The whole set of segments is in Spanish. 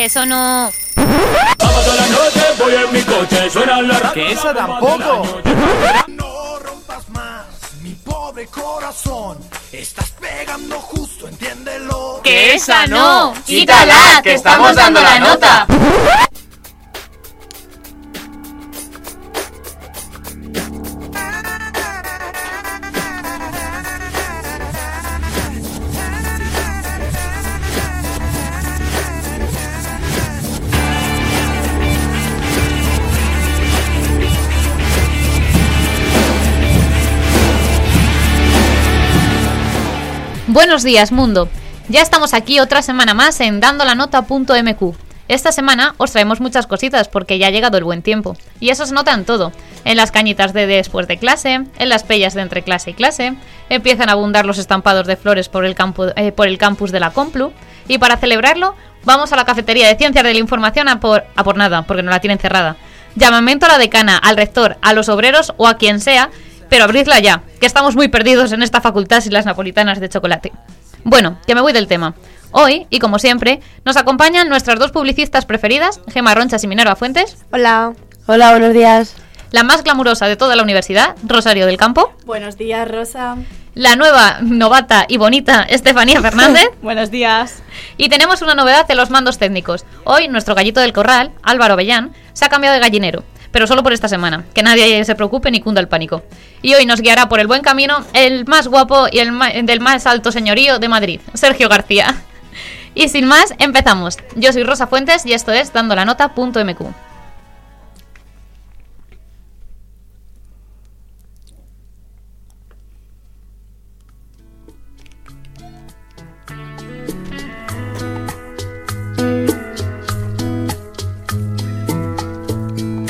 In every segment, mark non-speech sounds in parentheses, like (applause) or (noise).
Eso no... Sábado la noche voy en mi coche, suena la. Que esa tampoco. No rompas más mi pobre corazón. Estás pegando justo, entiéndelo. ¡Que esa no! ¡Quítala, que estamos dando la nota! Buenos días, mundo. Ya estamos aquí otra semana más en dandolanota.mq. Esta semana os traemos muchas cositas porque ya ha llegado el buen tiempo. Y eso se nota en todo. En las cañitas de después de clase, en las pellas de entre clase y clase, empiezan a abundar los estampados de flores por el, eh, campus de la Complu. Y para celebrarlo, vamos a la cafetería de Ciencias de la Información a por, a por nada, porque no la tienen cerrada. Llamamiento a la decana, al rector, a los obreros o a quien sea, pero abridla ya, que estamos muy perdidos en esta facultad sin las napolitanas de chocolate. Bueno, que me voy del tema. Hoy, y como siempre, nos acompañan nuestras dos publicistas preferidas, Gema Ronchas y Minerva Fuentes, Hola. Hola, buenos días. la más glamurosa de toda la universidad, Rosario del Campo, Buenos días, Rosa. la nueva, novata y bonita Estefanía (laughs) Fernández, Buenos días. y tenemos una novedad en los mandos técnicos. Hoy, nuestro gallito del corral, Álvaro Avellán, se ha cambiado de gallinero, pero solo por esta semana, que nadie se preocupe ni cunda el pánico. Y hoy nos guiará por el buen camino el más guapo y el ma- del más alto señorío de Madrid, Sergio García. (laughs) Y sin más, empezamos. Yo soy Rosa Fuentes y esto es dandolanota.mq.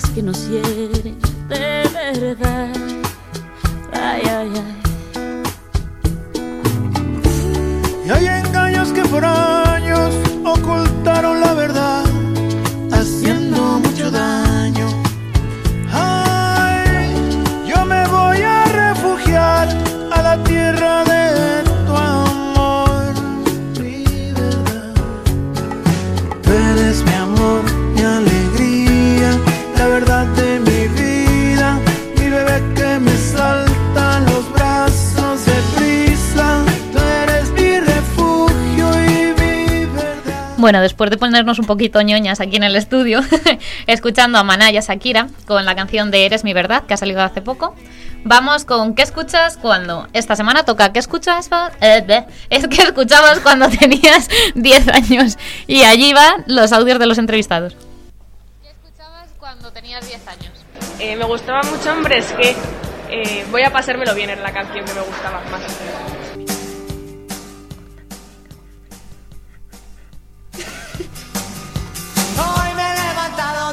Que nos hieren de verdad. Ay, ay, ay. Y hay engaños que por Bueno, después de ponernos un poquito ñoñas aquí en el estudio, (laughs) escuchando a Maná y a Shakira con la canción de Eres mi verdad, que ha salido hace poco, vamos con ¿Qué escuchas cuando? Esta semana toca ¿Qué escuchas? Eh, es que escuchabas cuando (laughs) tenías 10 años. Y allí van los audios de los entrevistados. ¿Qué escuchabas cuando tenías 10 años? Eh, me gustaba mucho Hombres que eh, voy a pasármelo bien era la canción que me gustaba más.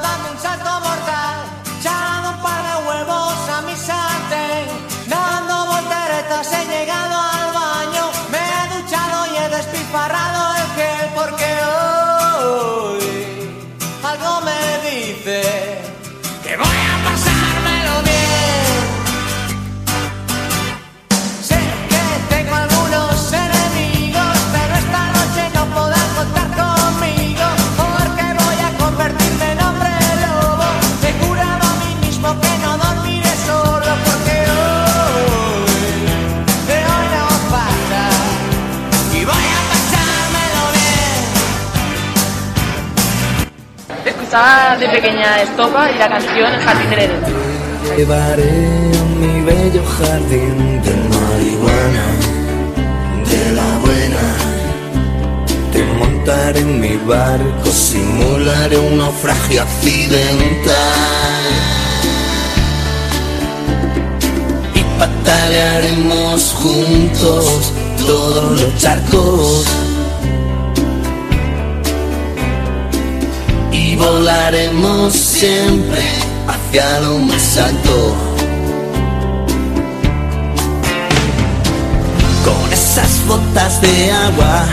Dando un salto mortal, de pequeña Estopa y la canción El jardín del. Llevaré mi bello jardín de marihuana, de la buena. Te montaré en mi barco, simularé un naufragio accidental. Y patalearemos juntos todos los charcos. volaremos siempre hacia lo más alto. Con esas botas de agua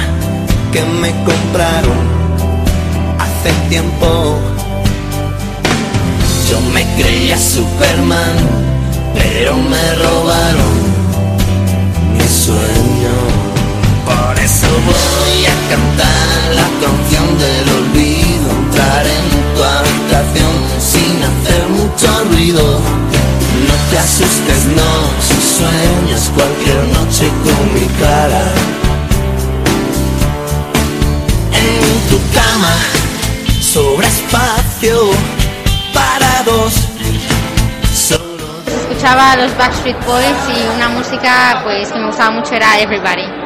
que me compraron hace tiempo. Yo me creía Superman, pero me robaron mi sueño. Por eso voy a cantar la canción del olvido en tu habitación sin hacer mucho ruido. No te asustes, no, si sueñas cualquier noche con mi cara. En tu cama sobra espacio para dos. Solo... Escuchaba a los Backstreet Boys y una música pues que me gustaba mucho era Everybody.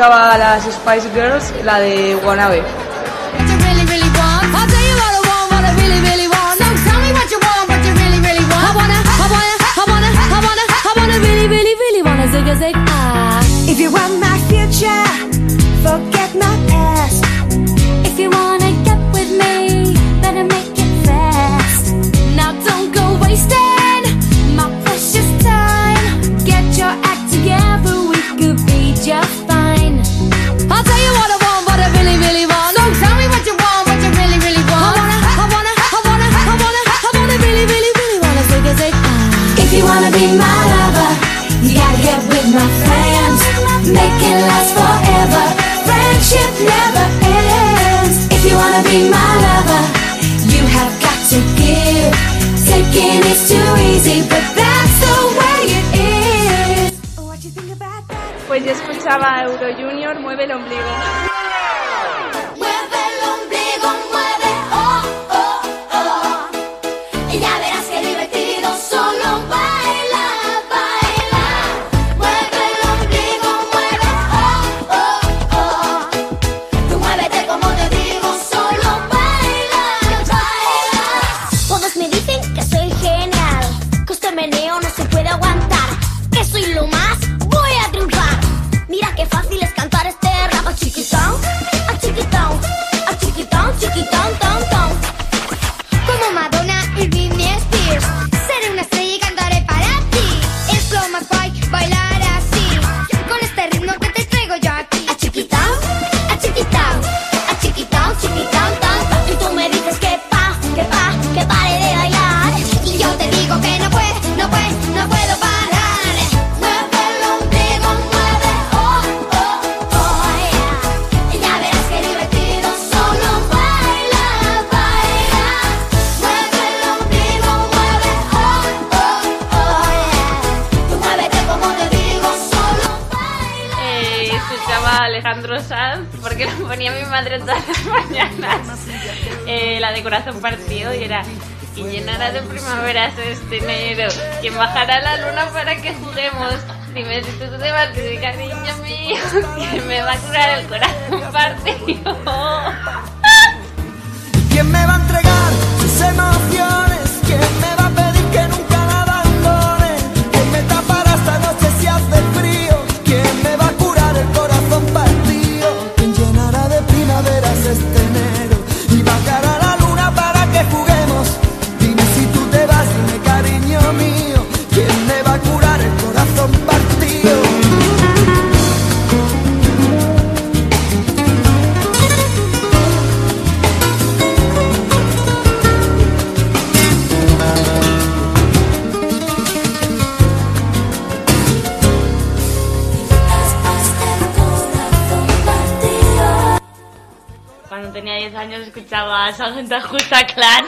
escuchaba a las Spice Girls, la de Wannabe. If you want my future, forget my past. If you want acaba Euro Junior, mueve el ombligo. y llenará de primaveras este enero, quien bajará la luna para que juguemos. Dime si tú te vas de cariño mío, que me va a curar el corazón (laughs) partido. ¿Quién me va a entregar sus emociones? Justa Clan.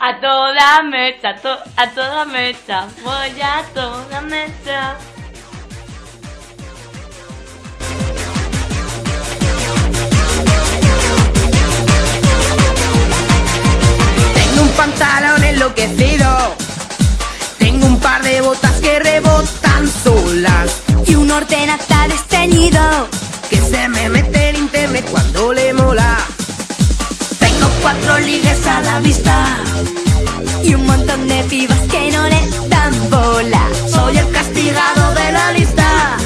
A toda mecha, a, to- a toda mecha, voy a toda mecha. Tengo un pantalón enloquecido. Tengo un par de botas que rebotan solas. Y un ordenador desteñido. Que se me mete en internet cuando le mola. Cuatro ligues a la vista. Y un montón de pibas que no le dan bola. Soy el castigado de la lista.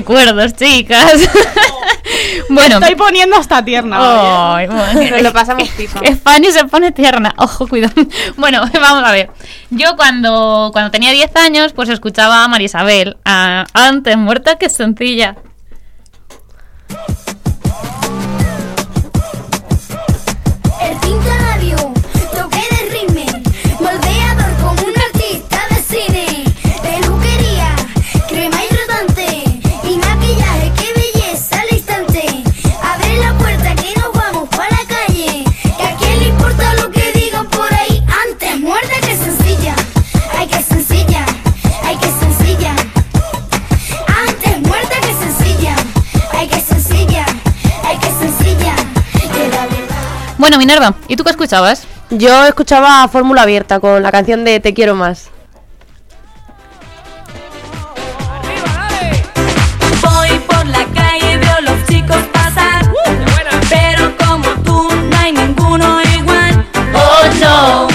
Recuerdos, chicas! (laughs) (laughs) bueno. Estoy poniendo hasta tierna. Bueno. Nos lo pasamos pipa. Fanny se pone tierna. Ojo, cuidado. (laughs) Bueno, vamos a ver. Yo cuando, cuando tenía 10 años, pues escuchaba a María Isabel. a Antes muerta que sencilla. Bueno, Minerva, ¿y tú qué escuchabas? Yo escuchaba Fórmula Abierta con la canción de Te quiero más. Voy por la calle, veo los chicos pasar. Pero como tú, no hay ninguno igual. Oh no,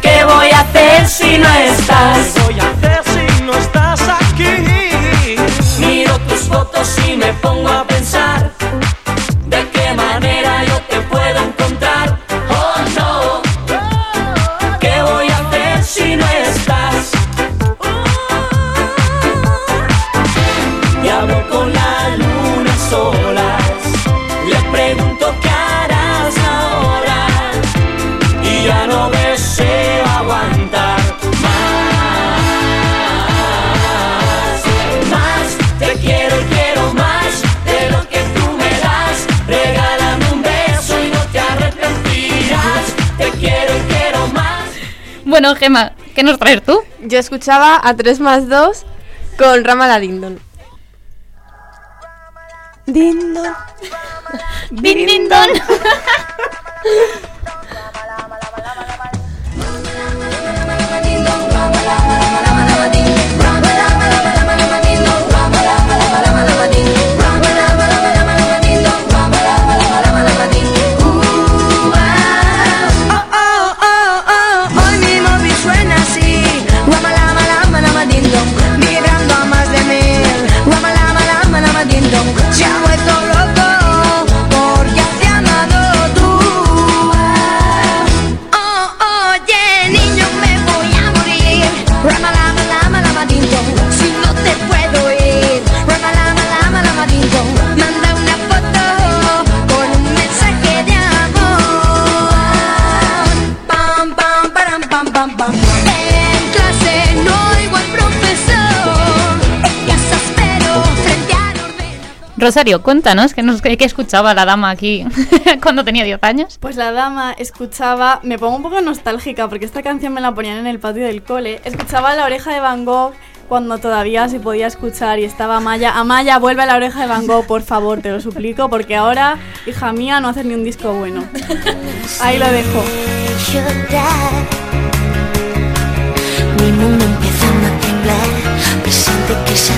¿qué voy a hacer si no estás? ¿Qué voy a hacer si no estás aquí? Miro tus fotos y me pongo a Bueno, Gema, ¿qué nos traes tú? Yo escuchaba a 3 más 2 con Ramala Dindon. Dindon. Dindon. (laughs) Rosario, cuéntanos, ¿qué, nos, qué escuchaba la dama aquí (laughs) cuando tenía 10 años? Pues la dama escuchaba, me pongo un poco nostálgica porque esta canción me la ponían en el patio del cole. Escuchaba la oreja de Van Gogh cuando todavía se podía escuchar y estaba Amaya. Amaya, vuelve a la oreja de Van Gogh, por favor, te lo suplico, porque ahora, hija mía, no haces ni un disco bueno. Ahí lo dejo. Mi mundo empezando a temblar, presente que se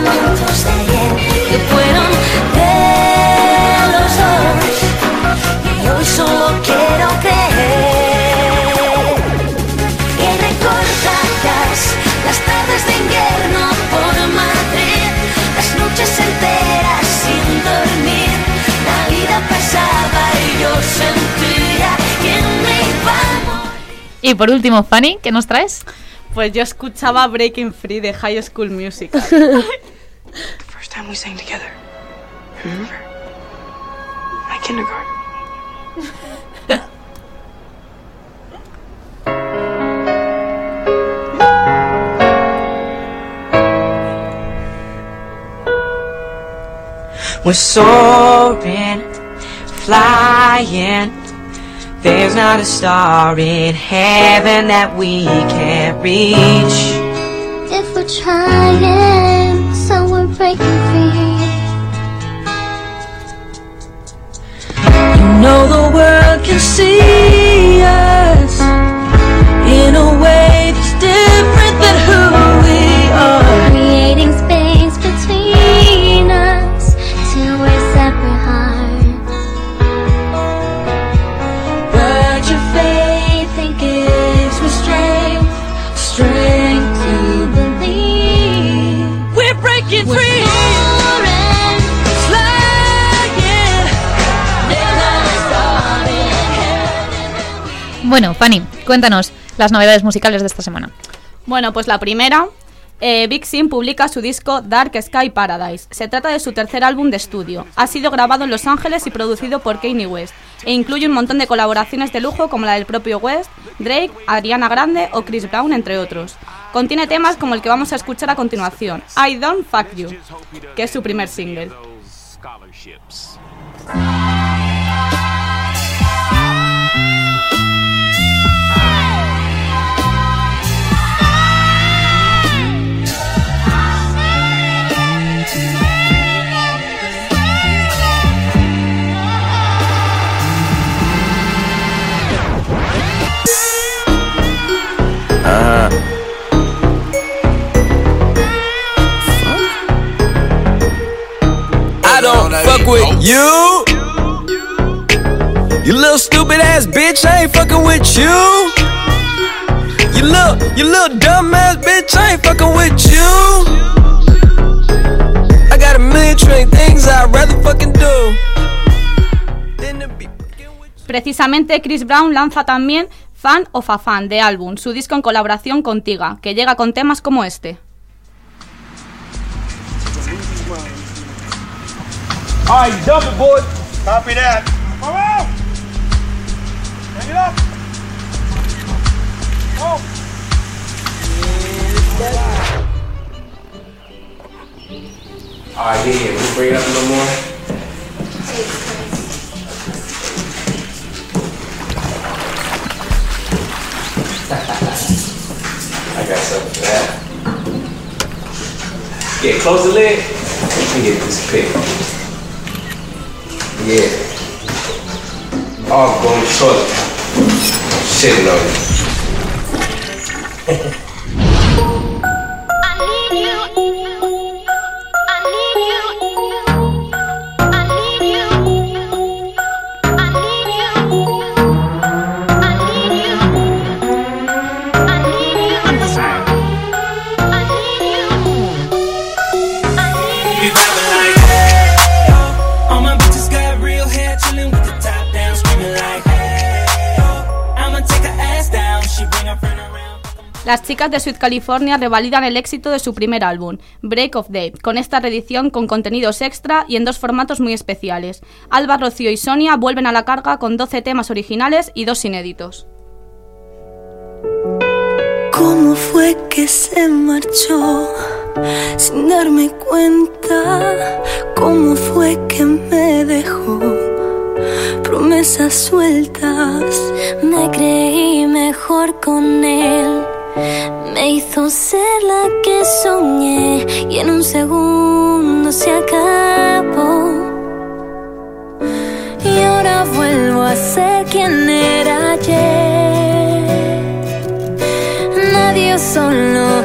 Y por último, Fanny, ¿qué nos traes? Pues yo escuchaba Breaking Free de High School Musical. (laughs) First time we sang together. Remember? My kindergarten. We're soaring, flying. There's not a star in heaven that we can't reach. If we're trying, so we're breaking free. You know the world can see us in a way cuéntanos las novedades musicales de esta semana. Bueno, pues la primera, eh, Big Sim publica su disco Dark Sky Paradise. Se trata de su tercer álbum de estudio. Ha sido grabado en Los Ángeles y producido por Kanye West. E incluye un montón de colaboraciones de lujo como la del propio West, Drake, Ariana Grande o Chris Brown, entre otros. Contiene temas como el que vamos a escuchar a continuación, I Don't Fuck You, que es su primer single. You. You little stupid ass bitch, I ain't fucking with you. You little, you little dumb ass bitch, I ain't fucking with you. I got a million trillion things I'd rather fucking do. Precisamente Chris Brown lanza también Fan of a Fan de álbum, su disco en colaboración con Tiga, que llega con temas como este. All right, dump it, boys. Copy that. Come on. Bring it up. Oh. Alright, yeah, yeah, we bring it up a little more. (laughs) I got something for that. Yeah, close the lid. Let me get this pick. Yeah. I'm going short. Shitting on. Las chicas de Sweet California revalidan el éxito de su primer álbum, Break of Day, con esta reedición con contenidos extra y en dos formatos muy especiales. Alba, Rocío y Sonia vuelven a la carga con 12 temas originales y dos inéditos. ¿Cómo fue que se marchó sin darme cuenta? ¿Cómo fue que me dejó promesas sueltas? Me creí mejor con él. Me hizo ser la que soñé y en un segundo se acabó. Y ahora vuelvo a ser quien era ayer. solo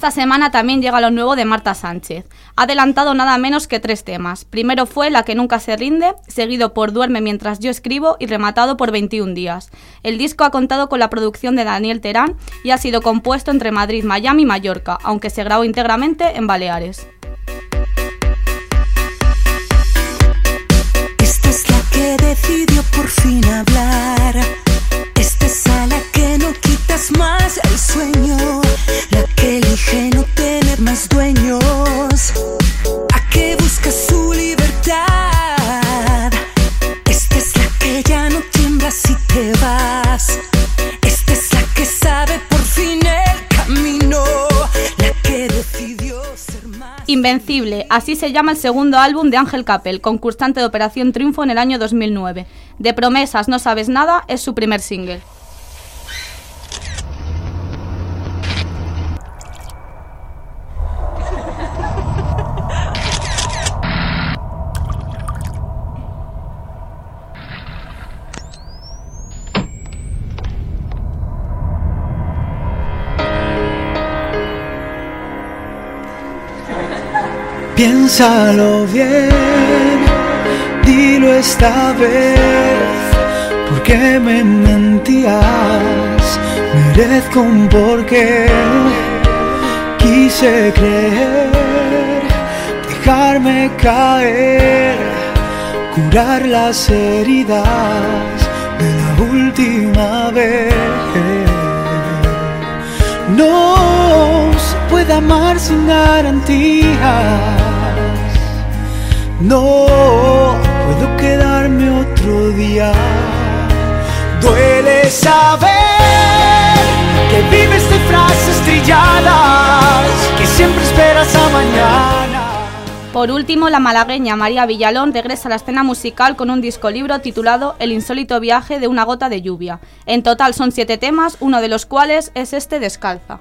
Esta semana también llega lo nuevo de Marta Sánchez. Ha adelantado nada menos que tres temas. Primero fue La que nunca se rinde, seguido por Duerme mientras yo escribo y rematado por 21 días. El disco ha contado con la producción de Daniel Terán y ha sido compuesto entre Madrid, Miami y Mallorca, aunque se grabó íntegramente en Baleares. Esta es la que decidió por fin hablar. Esta es a la que no quitas más el sueño. Dueños. A su libertad. Esta es la que sabe por fin el camino. Invencible, así se llama el segundo álbum de Ángel Capel, concursante de Operación Triunfo en el año 2009. De Promesas no sabes nada es su primer single. Piénsalo bien, dilo esta vez, porque me mentías, merezco un porqué, quise creer, dejarme caer, curar las heridas de la última vez. No se puede amar sin garantías. No puedo quedarme otro día. Duele saber que vives de frases trilladas, que siempre esperas a mañana. Por último, la malagueña María Villalón regresa a la escena musical con un disco libro titulado El insólito viaje de una gota de lluvia. En total son siete temas, uno de los cuales es este Descalza.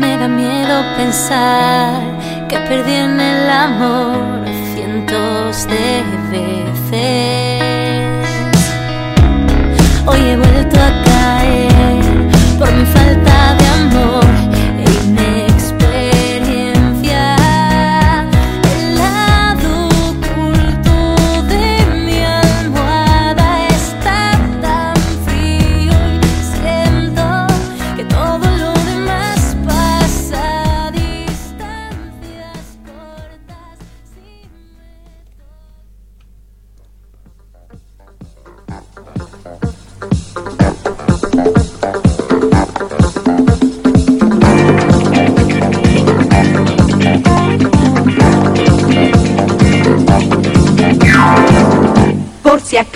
Me da miedo pensar que perdí en el amor cientos de veces. Hoy he vuelto a caer por mi falta de amor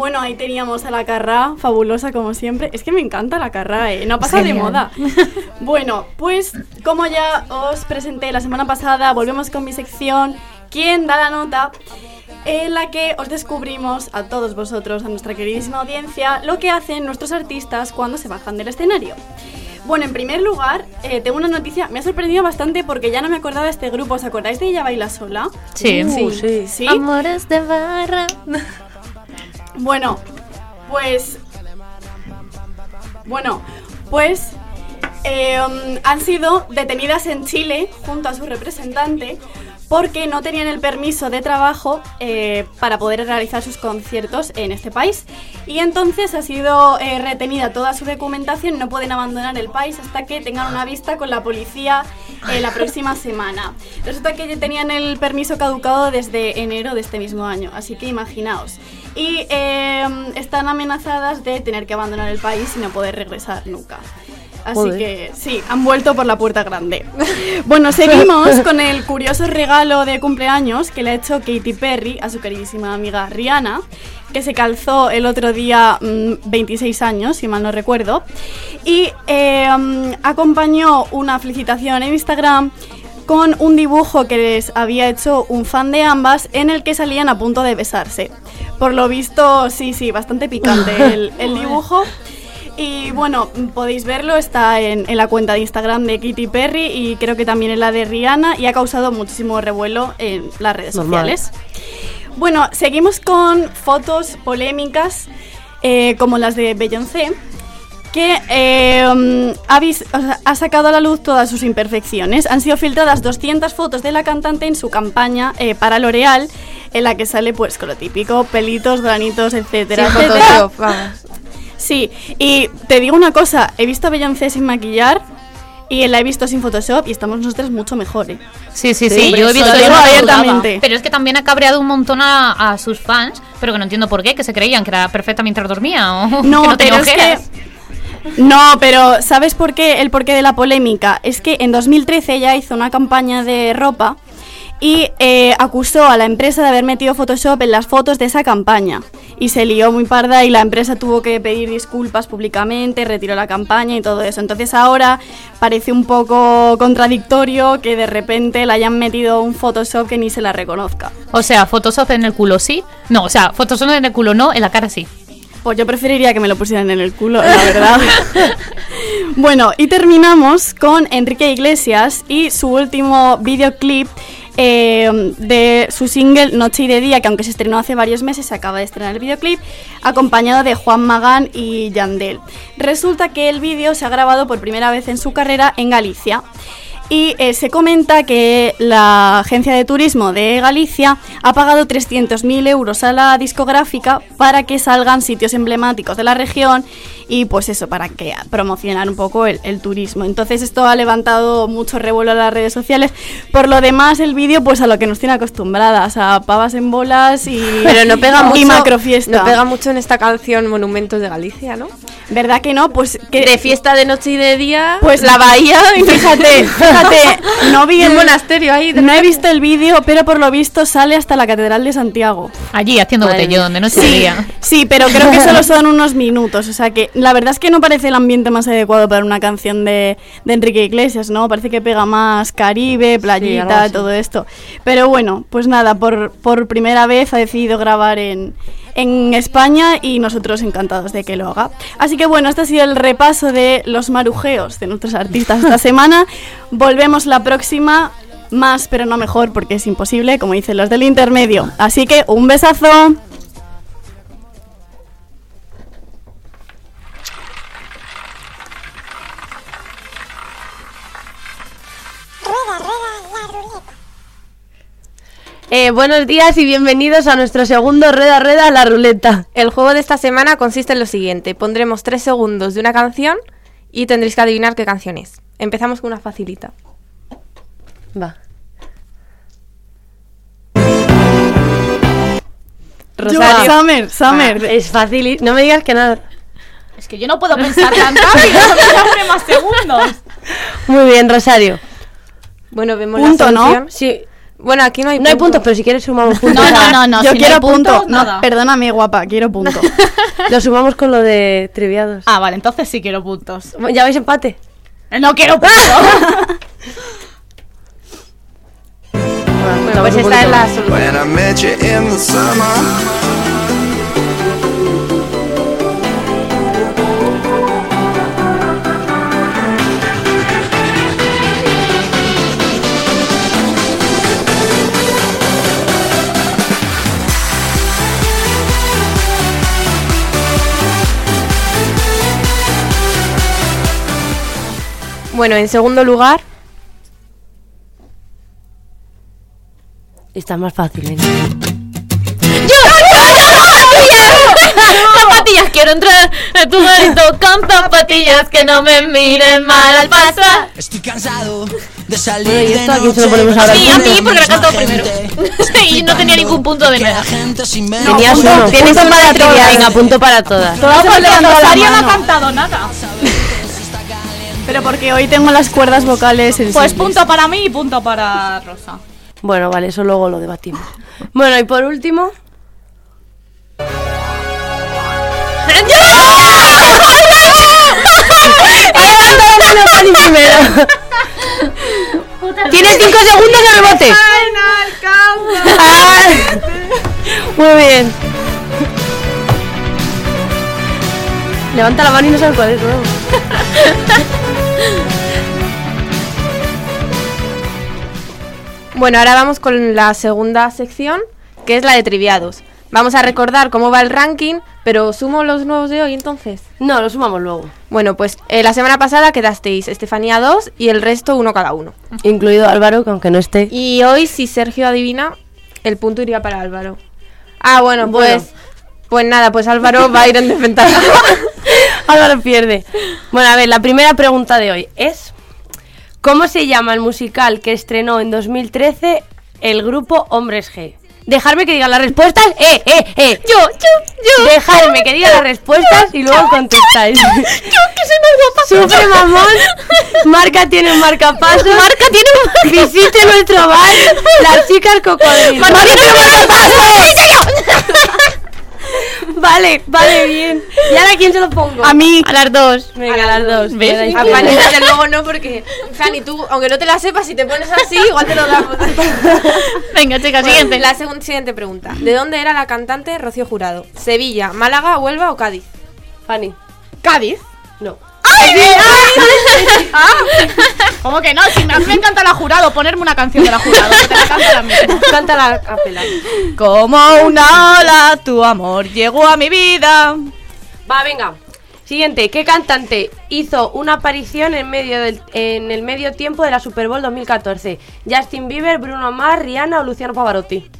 Bueno, ahí teníamos a la Carrá, fabulosa como siempre. Es que me encanta la Carrá, ¿eh? No pasa de Genial. moda. (laughs) Bueno, pues como ya os presenté la semana pasada, volvemos con mi sección ¿Quién da la nota? En la que os descubrimos a todos vosotros, a nuestra queridísima audiencia, lo que hacen nuestros artistas cuando se bajan del escenario. Bueno, en primer lugar, eh, tengo una noticia, me ha sorprendido bastante porque ya no me acordaba de este grupo. ¿Os acordáis de Ella Baila Sola? Sí. Uh, Sí. sí. Amores de barra. Bueno, pues. Bueno, pues. eh, um, han sido detenidas en Chile junto a su representante porque no tenían el permiso de trabajo eh, para poder realizar sus conciertos en este país. Y entonces ha sido eh, retenida toda su documentación, no pueden abandonar el país hasta que tengan una vista con la policía eh, la próxima (laughs) semana. Resulta que ya tenían el permiso caducado desde enero de este mismo año, así que imaginaos. Y eh, están amenazadas de tener que abandonar el país y no poder regresar nunca. Así Joder. que sí, han vuelto por la puerta grande. (laughs) Bueno, seguimos (laughs) con el curioso regalo de cumpleaños que le ha hecho Katy Perry a su queridísima amiga Rihanna, que se calzó el otro día mm, 26 años, si mal no recuerdo. Y eh, mm, acompañó una felicitación en Instagram con un dibujo que les había hecho un fan de ambas en el que salían a punto de besarse. Por lo visto, sí, sí, bastante picante (laughs) el, el dibujo. Y bueno, podéis verlo, está en, en la cuenta de Instagram de Katy Perry y creo que también en la de Rihanna y ha causado muchísimo revuelo en las redes Normal. sociales. Bueno, seguimos con fotos polémicas eh, como las de Beyoncé, que eh, ha, vis- o sea, ha sacado a la luz todas sus imperfecciones. Han sido filtradas 200 fotos de la cantante en su campaña eh, para L'Oreal, en la que sale pues con lo típico, pelitos, granitos, etcétera, Sí, etcétera. Vamos. Sí, y te digo una cosa, he visto a Beyoncé sin maquillar y la he visto sin Photoshop y estamos nosotras mucho mejor. ¿eh? Sí, sí, Sí, sí, yo he visto digo abiertamente. Pero es que también ha cabreado un montón a, a sus fans, pero que no entiendo por qué, que se creían que era perfecta mientras dormía o (laughs) No, que no tenía pero es que- ojeras. No, pero ¿sabes por qué? El porqué de la polémica. Es que en 2013 ella hizo una campaña de ropa y eh, acusó a la empresa de haber metido Photoshop en las fotos de esa campaña. Y se lió muy parda y la empresa tuvo que pedir disculpas públicamente, retiró la campaña y todo eso. Entonces ahora parece un poco contradictorio que de repente le hayan metido un Photoshop que ni se la reconozca. O sea, Photoshop en el culo sí. No, o sea, Photoshop en el culo no, en la cara sí. Pues yo preferiría que me lo pusieran en el culo, la verdad. (laughs) bueno, y terminamos con Enrique Iglesias y su último videoclip eh, de su single Noche y de Día, que aunque se estrenó hace varios meses, se acaba de estrenar el videoclip, acompañado de Juan Magán y Yandel. Resulta que el vídeo se ha grabado por primera vez en su carrera en Galicia. Y eh, se comenta que la agencia de turismo de Galicia ha pagado 300.000 euros a la discográfica para que salgan sitios emblemáticos de la región y pues eso, para que promocionar un poco el, el turismo. Entonces esto ha levantado mucho revuelo en las redes sociales. Por lo demás, el vídeo pues a lo que nos tiene acostumbradas, a pavas en bolas y, (laughs) Pero no pega (laughs) mucho. y macrofiesta. No pega mucho en esta canción Monumentos de Galicia, ¿no? ¿Verdad que no? Pues que De fiesta de noche y de día. Pues la bahía. Fíjate, (laughs) fíjate, (laughs) no vi el monasterio ahí. No he visto el vídeo, pero por lo visto sale hasta la Catedral de Santiago. Allí haciendo Madre botellón de noche Sí, día. sí, pero creo que solo (laughs) son unos minutos. O sea que la verdad es que no parece el ambiente más adecuado para una canción de, de Enrique Iglesias, ¿no? Parece que pega más Caribe, playita, todo esto. Pero bueno, pues nada, por, por primera vez ha decidido grabar en, en España y nosotros encantados de que lo haga. Así que bueno, este ha sido el repaso de los marujeos de nuestros artistas esta (laughs) semana. Volvemos la próxima. Más, pero no mejor, porque es imposible, como dicen los del intermedio. Así que un besazo. Eh, buenos días y bienvenidos a nuestro segundo Rueda Rueda la Ruleta. El juego de esta semana consiste en lo siguiente. Pondremos tres segundos de una canción y tendréis que adivinar qué canción es. Empezamos con una facilita. Va. Rosario. Summer, Summer. Ah, es fácil. y- No me digas que nada. Es que yo no puedo pensar tan rápido, dame más segundos. Muy bien, Rosario. Bueno, vemos Punto, la ¿no? solución. Sí. Bueno, aquí no hay No hay punto. puntos, pero si quieres sumamos (laughs) puntos. No, no, no, no. Yo si quiero no hay puntos, punto. No, perdóname, guapa, quiero punto. (laughs) Lo sumamos con lo de triviados. Ah, vale, entonces sí quiero puntos. ¿Ya vais empate? No quiero puntos. (laughs) Bueno, pues esta es la solución. Bueno, en segundo lugar. Está más fácil, ¿eh? (laughs) Zapatillas, quiero entrar en tu garito con zapatillas que no me miren mal al pasar. Estoy cansado de salir Bueno, ¿y de esto a quién se lo ponemos ahora? Sí, a mí porque la he cantado primero. (laughs) y no tenía ningún punto de nada. Tenías uno. Tienes uno para todas. Venga, punto para todas. Todas levantando la no ha cantado nada. Pero porque hoy tengo las cuerdas vocales Pues sensibles. punto para mí y punto para Rosa. Bueno, vale, eso luego lo debatimos. Bueno, y por último. Tienes 5 segundos de rebote. Ah, Muy bien. Levanta la mano y no sabes cuál es, ¿no? Bueno, ahora vamos con la segunda sección, que es la de triviados. Vamos a recordar cómo va el ranking, pero sumo los nuevos de hoy entonces. No, los sumamos luego. Bueno, pues eh, la semana pasada quedasteis Estefanía 2 y el resto uno cada uno. Incluido Álvaro, que aunque no esté. Y hoy, si Sergio adivina, el punto iría para Álvaro. Ah, bueno, Bueno. pues. Pues nada, pues Álvaro va a ir en desventaja. (laughs) Álvaro pierde. Bueno, a ver, la primera pregunta de hoy es: ¿Cómo se llama el musical que estrenó en 2013 el grupo Hombres G? Dejarme que diga las respuestas. ¡Eh, eh, eh! Yo, yo, yo. Dejarme que diga las respuestas y luego contestáis. Yo, que soy más guapa. Sufre mamón. Marca tiene un marcapasos. Marca tiene un Visite nuestro bar. Las chicas cocodrilo. Marca tiene un marcapasos. Vale, vale, bien. ¿Y ahora quién se lo pongo? A mí. A las dos. Venga, a las dos. ¿Ves? A. Fanny, desde (laughs) luego no, porque. Fanny, tú, aunque no te la sepas, si te pones así, igual te lo damos. (laughs) Venga, chicas, Bueno, siguiente. La siguiente pregunta. ¿De dónde era la cantante Rocío Jurado? ¿Sevilla, Málaga, Huelva o Cádiz? Fanny. ¿Cádiz? No. ¿Cómo que no? Si me, me encanta la jurado, ponerme una canción de la jurado, que te la canto. Canta la capela. Como una ola, tu amor llegó a mi vida. Va, venga. Siguiente, ¿qué cantante hizo una aparición en medio del, en el medio tiempo de la Super Bowl 2014? Justin Bieber, Bruno Mars, Rihanna o Luciano Pavarotti.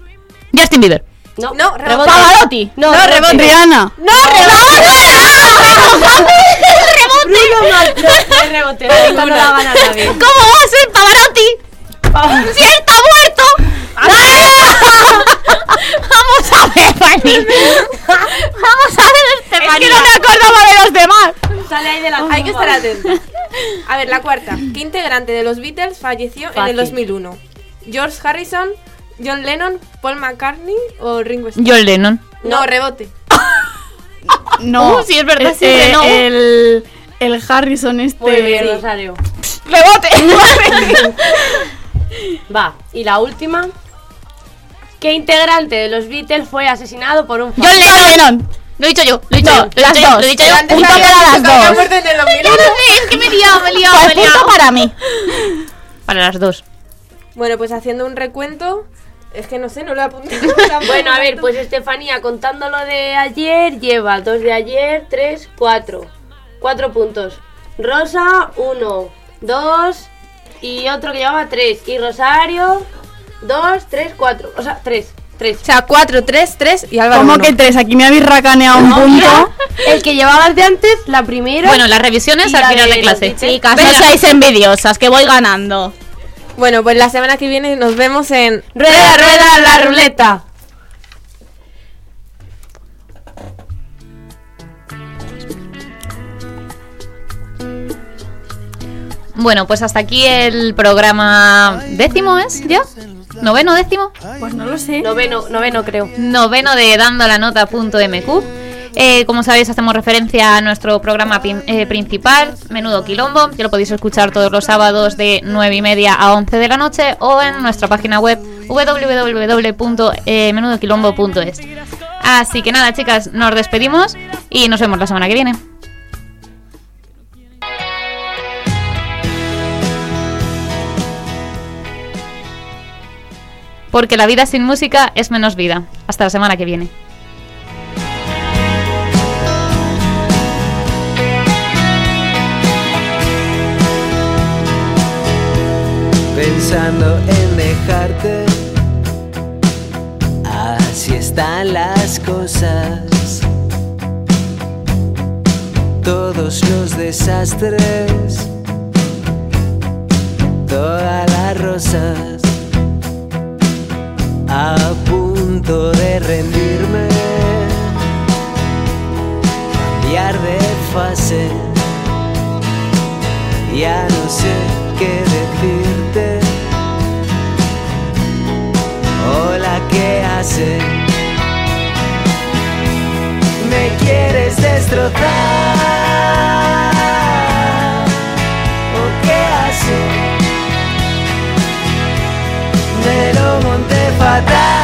Justin Bieber. No, No, rebote. Pavarotti. No, No, rebote. Rihanna. ¡No, Bruno Mars. No, la esta no. ¿Cómo va a ser Pavarotti? ¡Si está muerto! (laughs) Vamos a ver, Fanny. Vamos a ver, Estefanía. Es que no me acordaba de los demás. Sale ahí de la Hay que estar atento. A ver, la cuarta. ¿Qué integrante de los Beatles falleció en el 2001? ¿George Harrison, John Lennon, Paul McCartney o Ringo Starr? John Lennon. No, rebote. (laughs) No. Uh, sí, es verdad, Eh, no. El, el Harrison este. Muy bien, Rosario. Rebote. (laughs) (laughs) Va, y la última. ¿Qué integrante de los Beatles fue asesinado por un fan? John Lennon. Lo he dicho yo, lo he dicho No, yo, lo he las dicho yo, dos. lo he dicho yo. Antes Punto para las que había dos. muerto en el 2001. Espérate, es que me he liado, me he liado, me he Pues liado. punto para mí. (laughs) Para las dos. Bueno, pues haciendo un recuento. Es que no sé, no lo he apuntado. Bueno, a ver, pues Estefanía, contando lo de ayer, lleva dos de ayer, tres, cuatro. Cuatro puntos. Rosa, uno, dos y otro que llevaba tres. Y Rosario, dos, tres, cuatro. O sea, tres, tres. O sea, 4, 3, 3 y Álvaro ¿Cómo uno. que tres? Aquí me habéis racaneado un punto. el que llevabas de antes, la primera. Bueno, las revisiones al la final de clase. Chicas, no seáis envidiosas, que voy ganando. Bueno, pues la semana que viene nos vemos en Rueda, rueda, la ruleta. Bueno, pues hasta aquí el programa décimo, ¿es ya? ¿Noveno, décimo? Pues no lo sé. Noveno, noveno creo. Noveno de dando la nota.mq. Eh, como sabéis, hacemos referencia a nuestro programa pin- eh, principal, Menudo Quilombo, que lo podéis escuchar todos los sábados de 9 y media a 11 de la noche o en nuestra página web www.menudoquilombo.es. Así que nada, chicas, nos despedimos y nos vemos la semana que viene. Porque la vida sin música es menos vida. Hasta la semana que viene. pensando en dejarte. Así están las cosas. Todos los desastres, todas las rosas, a punto de rendirme, cambiar de fase Ya no sé qué decirte. Hola, ¿qué haces? Me quieres destrozar. ¿O qué haces? Monté fatal.